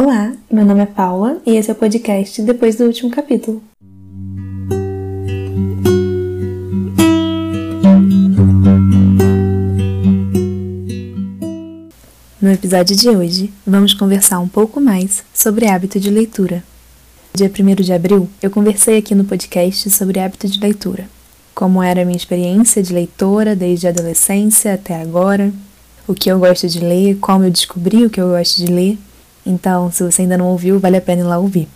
Olá, meu nome é Paula e esse é o podcast Depois do Último Capítulo. No episódio de hoje, vamos conversar um pouco mais sobre hábito de leitura. Dia 1 de abril, eu conversei aqui no podcast sobre hábito de leitura. Como era a minha experiência de leitora desde a adolescência até agora, o que eu gosto de ler, como eu descobri o que eu gosto de ler. Então, se você ainda não ouviu, vale a pena ir lá ouvir.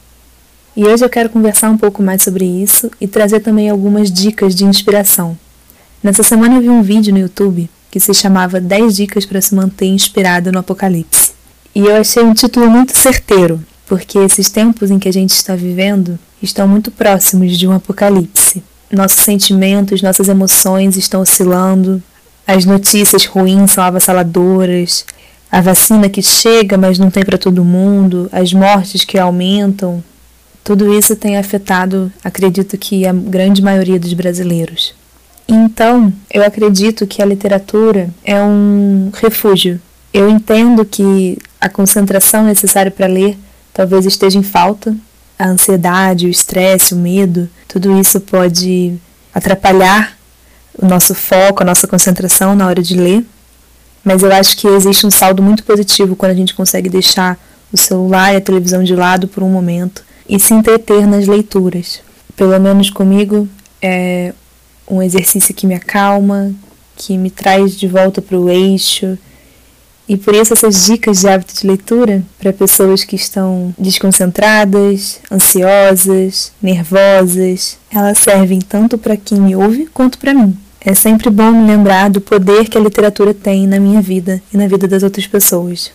E hoje eu quero conversar um pouco mais sobre isso e trazer também algumas dicas de inspiração. Nessa semana eu vi um vídeo no YouTube que se chamava 10 dicas para se manter inspirado no apocalipse. E eu achei um título muito certeiro, porque esses tempos em que a gente está vivendo estão muito próximos de um apocalipse. Nossos sentimentos, nossas emoções estão oscilando, as notícias ruins são avassaladoras, a vacina que chega, mas não tem para todo mundo, as mortes que aumentam. Tudo isso tem afetado, acredito que, a grande maioria dos brasileiros. Então, eu acredito que a literatura é um refúgio. Eu entendo que a concentração necessária para ler talvez esteja em falta. A ansiedade, o estresse, o medo, tudo isso pode atrapalhar o nosso foco, a nossa concentração na hora de ler. Mas eu acho que existe um saldo muito positivo quando a gente consegue deixar o celular e a televisão de lado por um momento e se entreter nas leituras. Pelo menos comigo é um exercício que me acalma, que me traz de volta para o eixo. E por isso essas dicas de hábito de leitura para pessoas que estão desconcentradas, ansiosas, nervosas, elas servem tanto para quem me ouve quanto para mim. É sempre bom me lembrar do poder que a literatura tem na minha vida e na vida das outras pessoas.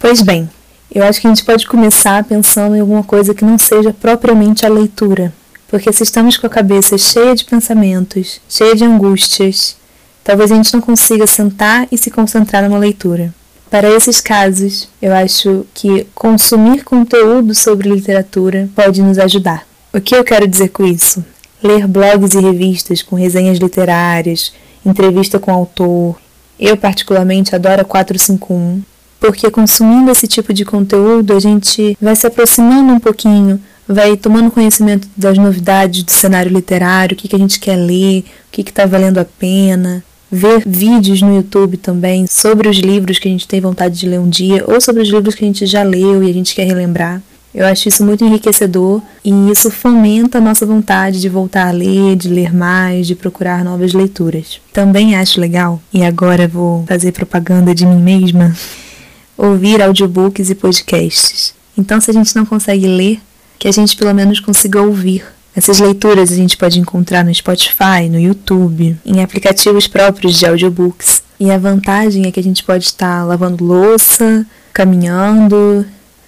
Pois bem, eu acho que a gente pode começar pensando em alguma coisa que não seja propriamente a leitura. Porque se estamos com a cabeça cheia de pensamentos, cheia de angústias, talvez a gente não consiga sentar e se concentrar numa leitura. Para esses casos, eu acho que consumir conteúdo sobre literatura pode nos ajudar. O que eu quero dizer com isso? Ler blogs e revistas com resenhas literárias, entrevista com autor. Eu, particularmente, adoro a 451, porque consumindo esse tipo de conteúdo a gente vai se aproximando um pouquinho, vai tomando conhecimento das novidades do cenário literário, o que, que a gente quer ler, o que está valendo a pena. Ver vídeos no YouTube também sobre os livros que a gente tem vontade de ler um dia ou sobre os livros que a gente já leu e a gente quer relembrar. Eu acho isso muito enriquecedor e isso fomenta a nossa vontade de voltar a ler, de ler mais, de procurar novas leituras. Também acho legal, e agora vou fazer propaganda de mim mesma, ouvir audiobooks e podcasts. Então, se a gente não consegue ler, que a gente pelo menos consiga ouvir. Essas leituras a gente pode encontrar no Spotify, no YouTube, em aplicativos próprios de audiobooks. E a vantagem é que a gente pode estar lavando louça, caminhando,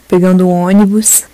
pegando um ônibus,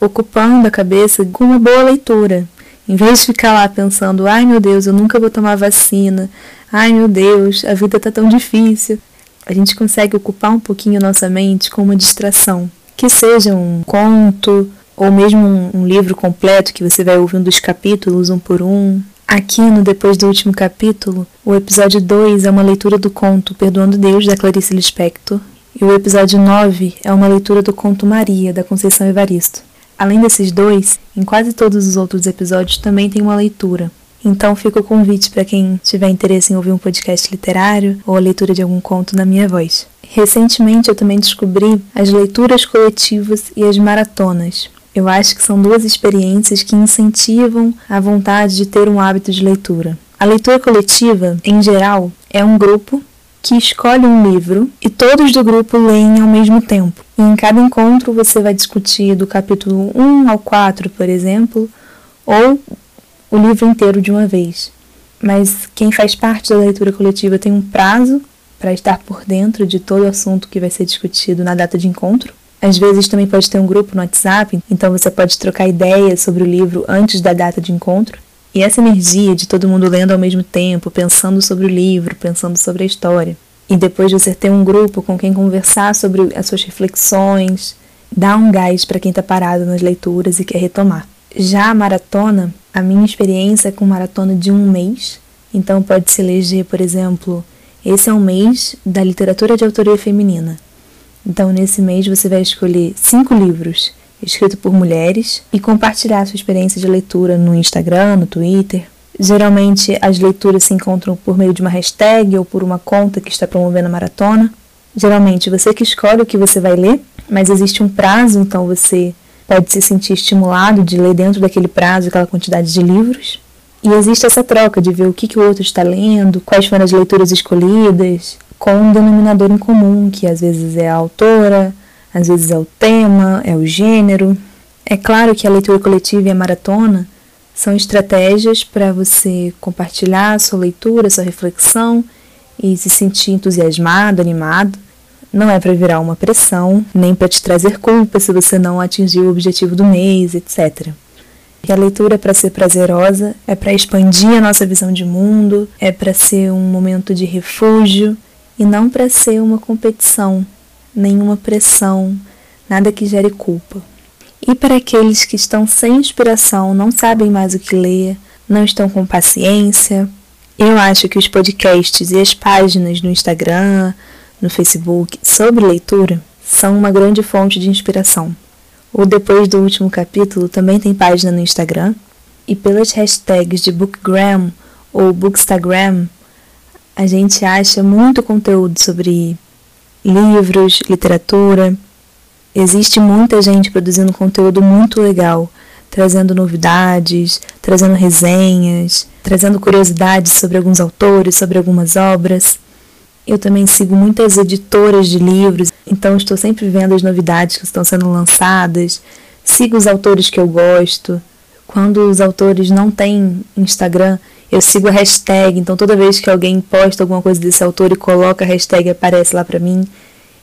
ocupando a cabeça com uma boa leitura. Em vez de ficar lá pensando, ai meu Deus, eu nunca vou tomar vacina, ai meu Deus, a vida está tão difícil, a gente consegue ocupar um pouquinho nossa mente com uma distração. Que seja um conto, ou mesmo um, um livro completo que você vai ouvindo os capítulos um por um. Aqui no Depois do Último Capítulo, o episódio 2 é uma leitura do conto Perdoando Deus, da Clarice Lispector, e o episódio 9 é uma leitura do conto Maria, da Conceição Evaristo. Além desses dois, em quase todos os outros episódios também tem uma leitura. Então fica o convite para quem tiver interesse em ouvir um podcast literário ou a leitura de algum conto na minha voz. Recentemente eu também descobri as leituras coletivas e as maratonas. Eu acho que são duas experiências que incentivam a vontade de ter um hábito de leitura. A leitura coletiva, em geral, é um grupo que escolhe um livro e todos do grupo leem ao mesmo tempo. E em cada encontro você vai discutir do capítulo 1 ao 4, por exemplo, ou o livro inteiro de uma vez. Mas quem faz parte da leitura coletiva tem um prazo para estar por dentro de todo o assunto que vai ser discutido na data de encontro. Às vezes também pode ter um grupo no WhatsApp, então você pode trocar ideias sobre o livro antes da data de encontro. E essa energia de todo mundo lendo ao mesmo tempo, pensando sobre o livro, pensando sobre a história, e depois você ter um grupo com quem conversar sobre as suas reflexões, dá um gás para quem está parado nas leituras e quer retomar. Já a maratona, a minha experiência é com maratona de um mês, então pode se eleger, por exemplo, esse é um mês da literatura de autoria feminina. Então, nesse mês, você vai escolher cinco livros escritos por mulheres e compartilhar sua experiência de leitura no Instagram, no Twitter. Geralmente, as leituras se encontram por meio de uma hashtag ou por uma conta que está promovendo a maratona. Geralmente, você que escolhe o que você vai ler, mas existe um prazo, então você pode se sentir estimulado de ler dentro daquele prazo aquela quantidade de livros. E existe essa troca de ver o que, que o outro está lendo, quais foram as leituras escolhidas, com um denominador em comum, que às vezes é a autora, às vezes é o tema, é o gênero. É claro que a leitura coletiva e a maratona são estratégias para você compartilhar sua leitura, sua reflexão e se sentir entusiasmado, animado. Não é para virar uma pressão, nem para te trazer culpa se você não atingiu o objetivo do mês, etc. Que a leitura é para ser prazerosa, é para expandir a nossa visão de mundo, é para ser um momento de refúgio e não para ser uma competição, nenhuma pressão, nada que gere culpa. E para aqueles que estão sem inspiração, não sabem mais o que ler, não estão com paciência, eu acho que os podcasts e as páginas no Instagram, no Facebook sobre leitura são uma grande fonte de inspiração. O Depois do Último Capítulo também tem página no Instagram. E pelas hashtags de Bookgram ou Bookstagram, a gente acha muito conteúdo sobre livros, literatura. Existe muita gente produzindo conteúdo muito legal, trazendo novidades, trazendo resenhas, trazendo curiosidades sobre alguns autores, sobre algumas obras. Eu também sigo muitas editoras de livros, então estou sempre vendo as novidades que estão sendo lançadas. Sigo os autores que eu gosto. Quando os autores não têm Instagram, eu sigo a hashtag, então toda vez que alguém posta alguma coisa desse autor e coloca a hashtag, aparece lá para mim.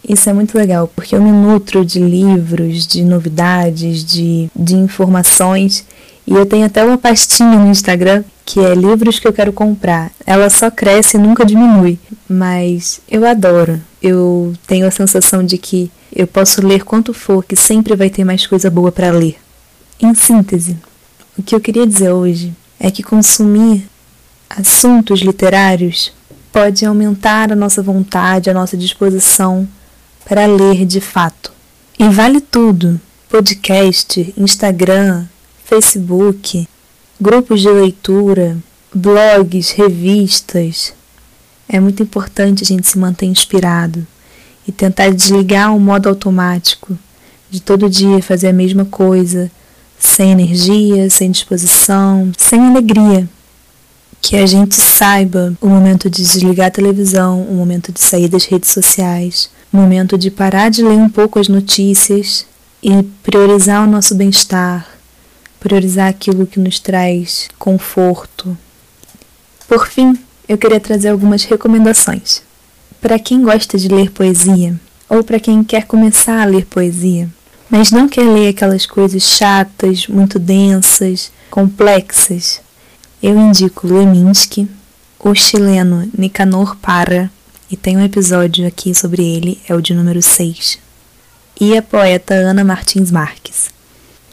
Isso é muito legal, porque eu me nutro de livros, de novidades, de, de informações. E eu tenho até uma pastinha no Instagram que é livros que eu quero comprar. Ela só cresce e nunca diminui, mas eu adoro. Eu tenho a sensação de que eu posso ler quanto for, que sempre vai ter mais coisa boa para ler. Em síntese, o que eu queria dizer hoje é que consumir assuntos literários pode aumentar a nossa vontade, a nossa disposição para ler de fato. E vale tudo: podcast, Instagram, Facebook, grupos de leitura, blogs, revistas. É muito importante a gente se manter inspirado e tentar desligar o modo automático de todo dia fazer a mesma coisa, sem energia, sem disposição, sem alegria. Que a gente saiba o momento de desligar a televisão, o momento de sair das redes sociais, o momento de parar de ler um pouco as notícias e priorizar o nosso bem-estar, priorizar aquilo que nos traz conforto. Por fim, eu queria trazer algumas recomendações. Para quem gosta de ler poesia, ou para quem quer começar a ler poesia, mas não quer ler aquelas coisas chatas, muito densas, complexas, eu indico Leminski, o chileno Nicanor Parra, e tem um episódio aqui sobre ele, é o de número 6, e a poeta Ana Martins Marques.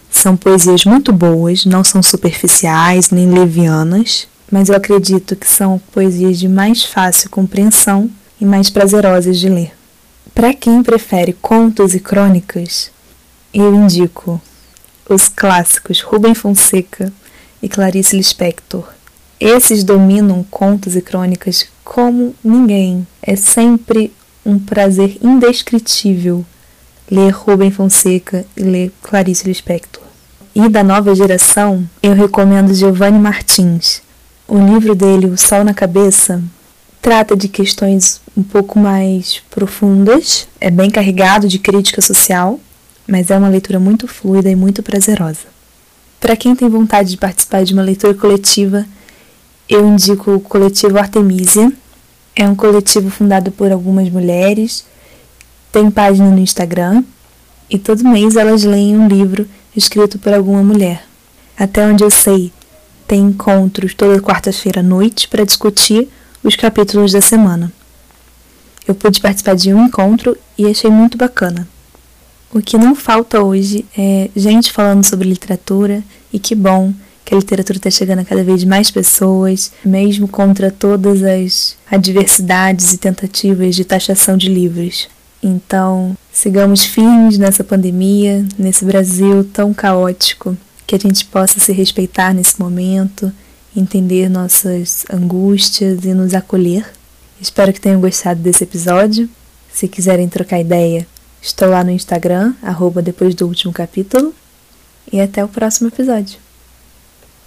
São poesias muito boas, não são superficiais nem levianas, mas eu acredito que são poesias de mais fácil compreensão e mais prazerosas de ler. Para quem prefere contos e crônicas, eu indico os clássicos Rubem Fonseca e Clarice Lispector. Esses dominam contos e crônicas como ninguém. É sempre um prazer indescritível ler Rubem Fonseca e ler Clarice Lispector e da nova geração, eu recomendo Giovanni Martins. O livro dele, O Sol na Cabeça, trata de questões um pouco mais profundas, é bem carregado de crítica social, mas é uma leitura muito fluida e muito prazerosa. Para quem tem vontade de participar de uma leitura coletiva, eu indico o coletivo Artemisia. É um coletivo fundado por algumas mulheres, tem página no Instagram e todo mês elas leem um livro escrito por alguma mulher. Até onde eu sei, tem encontros toda quarta-feira à noite para discutir os capítulos da semana. Eu pude participar de um encontro e achei muito bacana. O que não falta hoje é gente falando sobre literatura e que bom que a literatura está chegando a cada vez mais pessoas, mesmo contra todas as adversidades e tentativas de taxação de livros. Então, sigamos firmes nessa pandemia, nesse Brasil tão caótico, que a gente possa se respeitar nesse momento, entender nossas angústias e nos acolher. Espero que tenham gostado desse episódio. Se quiserem trocar ideia, estou lá no Instagram, arroba depois do último capítulo. E até o próximo episódio.